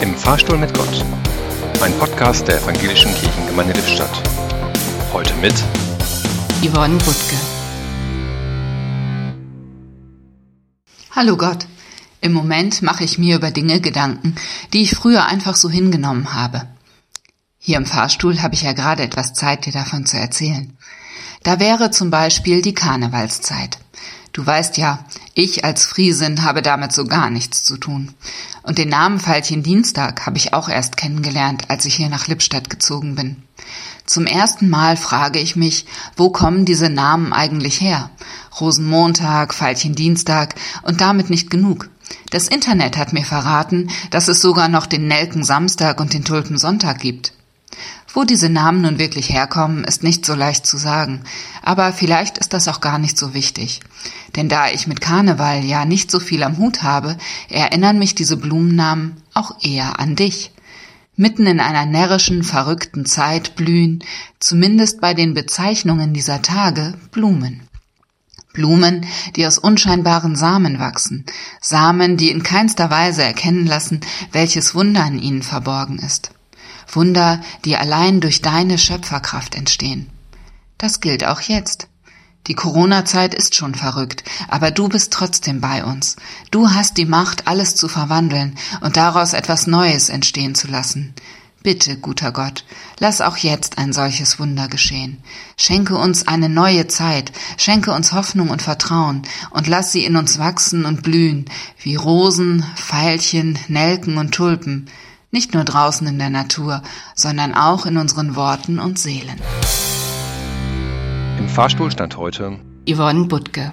Im Fahrstuhl mit Gott. Ein Podcast der Evangelischen Kirchengemeinde Lippstadt. Heute mit Yvonne Butke. Hallo Gott. Im Moment mache ich mir über Dinge Gedanken, die ich früher einfach so hingenommen habe. Hier im Fahrstuhl habe ich ja gerade etwas Zeit, dir davon zu erzählen. Da wäre zum Beispiel die Karnevalszeit. Du weißt ja, ich als Friesin habe damit so gar nichts zu tun. Und den Namen Veilchen Dienstag habe ich auch erst kennengelernt, als ich hier nach Lippstadt gezogen bin. Zum ersten Mal frage ich mich, wo kommen diese Namen eigentlich her? Rosenmontag, Veilchen Dienstag und damit nicht genug. Das Internet hat mir verraten, dass es sogar noch den Nelken Samstag und den Tulpen Sonntag gibt. Wo diese Namen nun wirklich herkommen, ist nicht so leicht zu sagen, aber vielleicht ist das auch gar nicht so wichtig. Denn da ich mit Karneval ja nicht so viel am Hut habe, erinnern mich diese Blumennamen auch eher an dich. Mitten in einer närrischen, verrückten Zeit blühen, zumindest bei den Bezeichnungen dieser Tage, Blumen. Blumen, die aus unscheinbaren Samen wachsen, Samen, die in keinster Weise erkennen lassen, welches Wunder in ihnen verborgen ist. Wunder, die allein durch deine Schöpferkraft entstehen. Das gilt auch jetzt. Die Corona-Zeit ist schon verrückt, aber du bist trotzdem bei uns. Du hast die Macht, alles zu verwandeln und daraus etwas Neues entstehen zu lassen. Bitte, guter Gott, lass auch jetzt ein solches Wunder geschehen. Schenke uns eine neue Zeit, schenke uns Hoffnung und Vertrauen und lass sie in uns wachsen und blühen, wie Rosen, Veilchen, Nelken und Tulpen. Nicht nur draußen in der Natur, sondern auch in unseren Worten und Seelen. Im Fahrstuhl stand heute Yvonne Butke